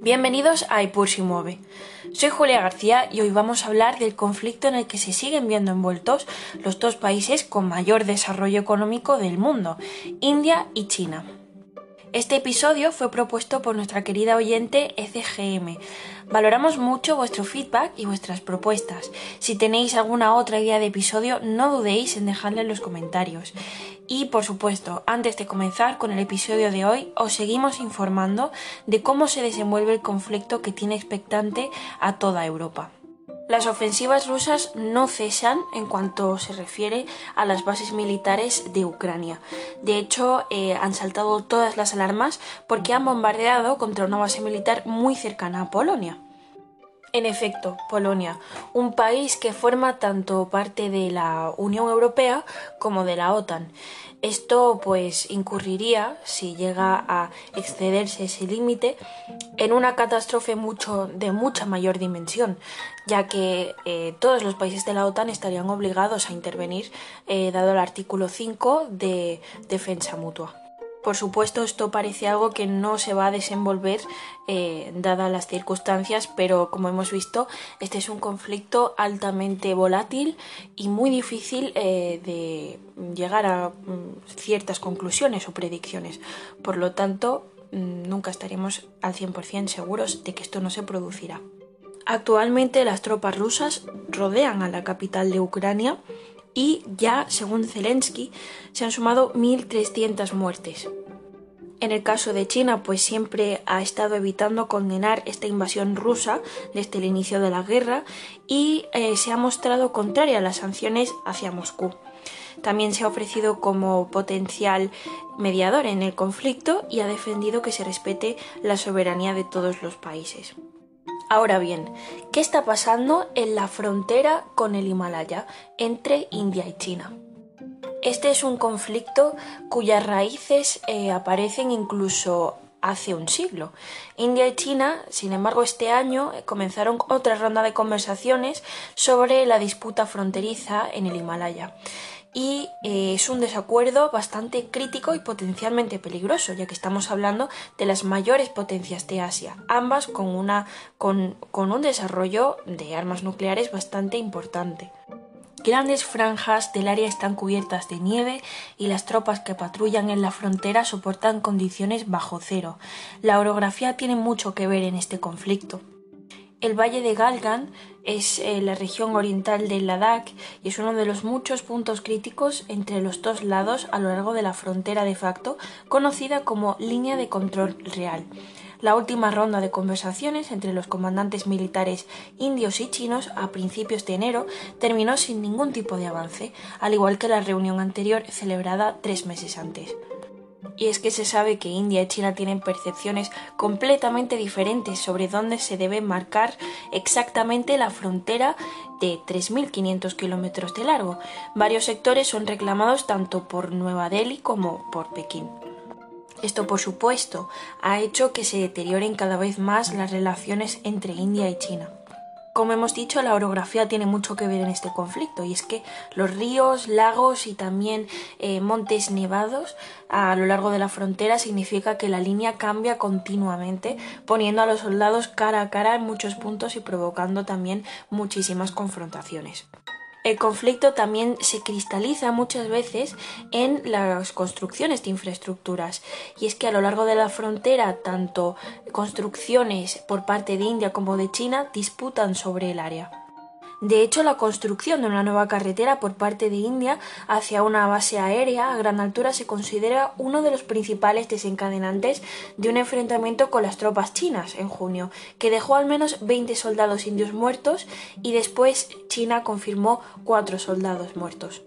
Bienvenidos a Ipur si mueve. Soy Julia García y hoy vamos a hablar del conflicto en el que se siguen viendo envueltos los dos países con mayor desarrollo económico del mundo, India y China. Este episodio fue propuesto por nuestra querida oyente ECGM. Valoramos mucho vuestro feedback y vuestras propuestas. Si tenéis alguna otra idea de episodio, no dudéis en dejarla en los comentarios. Y por supuesto, antes de comenzar con el episodio de hoy, os seguimos informando de cómo se desenvuelve el conflicto que tiene expectante a toda Europa. Las ofensivas rusas no cesan en cuanto se refiere a las bases militares de Ucrania. De hecho, eh, han saltado todas las alarmas porque han bombardeado contra una base militar muy cercana a Polonia. En efecto, Polonia, un país que forma tanto parte de la Unión Europea como de la OTAN. Esto pues incurriría, si llega a excederse ese límite, en una catástrofe mucho, de mucha mayor dimensión, ya que eh, todos los países de la OTAN estarían obligados a intervenir, eh, dado el artículo 5 de defensa mutua. Por supuesto, esto parece algo que no se va a desenvolver eh, dadas las circunstancias, pero como hemos visto, este es un conflicto altamente volátil y muy difícil eh, de llegar a mm, ciertas conclusiones o predicciones. Por lo tanto, mm, nunca estaremos al 100% seguros de que esto no se producirá. Actualmente las tropas rusas rodean a la capital de Ucrania y ya, según Zelensky, se han sumado 1.300 muertes. En el caso de China, pues siempre ha estado evitando condenar esta invasión rusa desde el inicio de la guerra y eh, se ha mostrado contraria a las sanciones hacia Moscú. También se ha ofrecido como potencial mediador en el conflicto y ha defendido que se respete la soberanía de todos los países. Ahora bien, ¿qué está pasando en la frontera con el Himalaya entre India y China? Este es un conflicto cuyas raíces eh, aparecen incluso hace un siglo. India y China, sin embargo, este año eh, comenzaron otra ronda de conversaciones sobre la disputa fronteriza en el Himalaya y eh, es un desacuerdo bastante crítico y potencialmente peligroso, ya que estamos hablando de las mayores potencias de Asia, ambas con, una, con, con un desarrollo de armas nucleares bastante importante. Grandes franjas del área están cubiertas de nieve y las tropas que patrullan en la frontera soportan condiciones bajo cero. La orografía tiene mucho que ver en este conflicto. El valle de Galgan es eh, la región oriental del Ladakh y es uno de los muchos puntos críticos entre los dos lados a lo largo de la frontera de facto, conocida como línea de control real. La última ronda de conversaciones entre los comandantes militares indios y chinos a principios de enero terminó sin ningún tipo de avance, al igual que la reunión anterior celebrada tres meses antes. Y es que se sabe que India y China tienen percepciones completamente diferentes sobre dónde se debe marcar exactamente la frontera de 3.500 kilómetros de largo. Varios sectores son reclamados tanto por Nueva Delhi como por Pekín. Esto, por supuesto, ha hecho que se deterioren cada vez más las relaciones entre India y China. Como hemos dicho, la orografía tiene mucho que ver en este conflicto y es que los ríos, lagos y también eh, montes nevados a lo largo de la frontera significa que la línea cambia continuamente, poniendo a los soldados cara a cara en muchos puntos y provocando también muchísimas confrontaciones. El conflicto también se cristaliza muchas veces en las construcciones de infraestructuras y es que a lo largo de la frontera tanto construcciones por parte de India como de China disputan sobre el área. De hecho, la construcción de una nueva carretera por parte de India hacia una base aérea a gran altura se considera uno de los principales desencadenantes de un enfrentamiento con las tropas chinas en junio, que dejó al menos 20 soldados indios muertos y después China confirmó cuatro soldados muertos.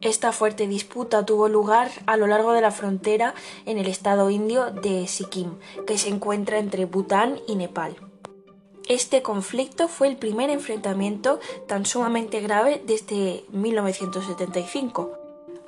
Esta fuerte disputa tuvo lugar a lo largo de la frontera en el estado indio de Sikkim, que se encuentra entre Bután y Nepal. Este conflicto fue el primer enfrentamiento tan sumamente grave desde 1975.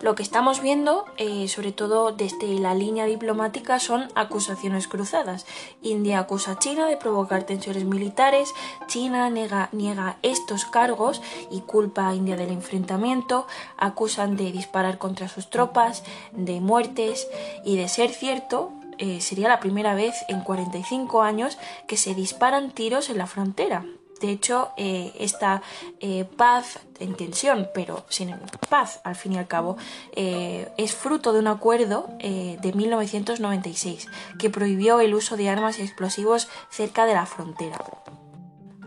Lo que estamos viendo, eh, sobre todo desde la línea diplomática, son acusaciones cruzadas. India acusa a China de provocar tensiones militares, China niega, niega estos cargos y culpa a India del enfrentamiento, acusan de disparar contra sus tropas, de muertes y de ser cierto, eh, sería la primera vez en 45 años que se disparan tiros en la frontera. De hecho, eh, esta eh, paz en tensión, pero sin paz al fin y al cabo, es fruto de un acuerdo de 1996 que prohibió el uso de armas y explosivos cerca de la frontera.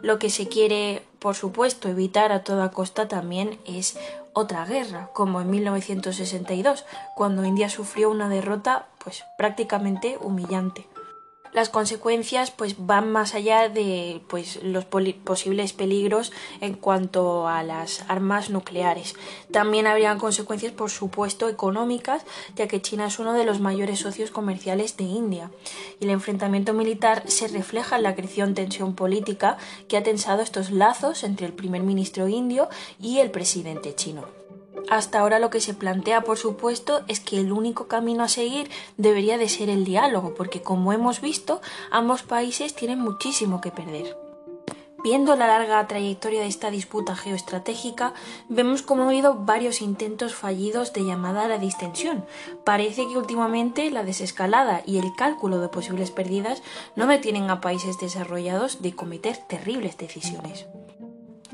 Lo que se quiere, por supuesto, evitar a toda costa también es otra guerra, como en 1962, cuando India sufrió una derrota pues prácticamente humillante las consecuencias pues van más allá de pues los posibles peligros en cuanto a las armas nucleares. También habrían consecuencias por supuesto económicas, ya que China es uno de los mayores socios comerciales de India y el enfrentamiento militar se refleja en la creciente tensión política que ha tensado estos lazos entre el primer ministro indio y el presidente chino. Hasta ahora lo que se plantea, por supuesto, es que el único camino a seguir debería de ser el diálogo, porque como hemos visto, ambos países tienen muchísimo que perder. Viendo la larga trayectoria de esta disputa geoestratégica, vemos como ha habido varios intentos fallidos de llamada a la distensión. Parece que últimamente la desescalada y el cálculo de posibles pérdidas no detienen a países desarrollados de cometer terribles decisiones.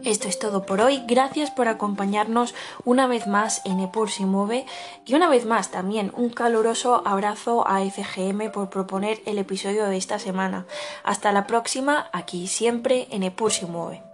Esto es todo por hoy. Gracias por acompañarnos una vez más en Epur si mueve y una vez más también un caluroso abrazo a FGM por proponer el episodio de esta semana. Hasta la próxima, aquí siempre en Epur si mueve.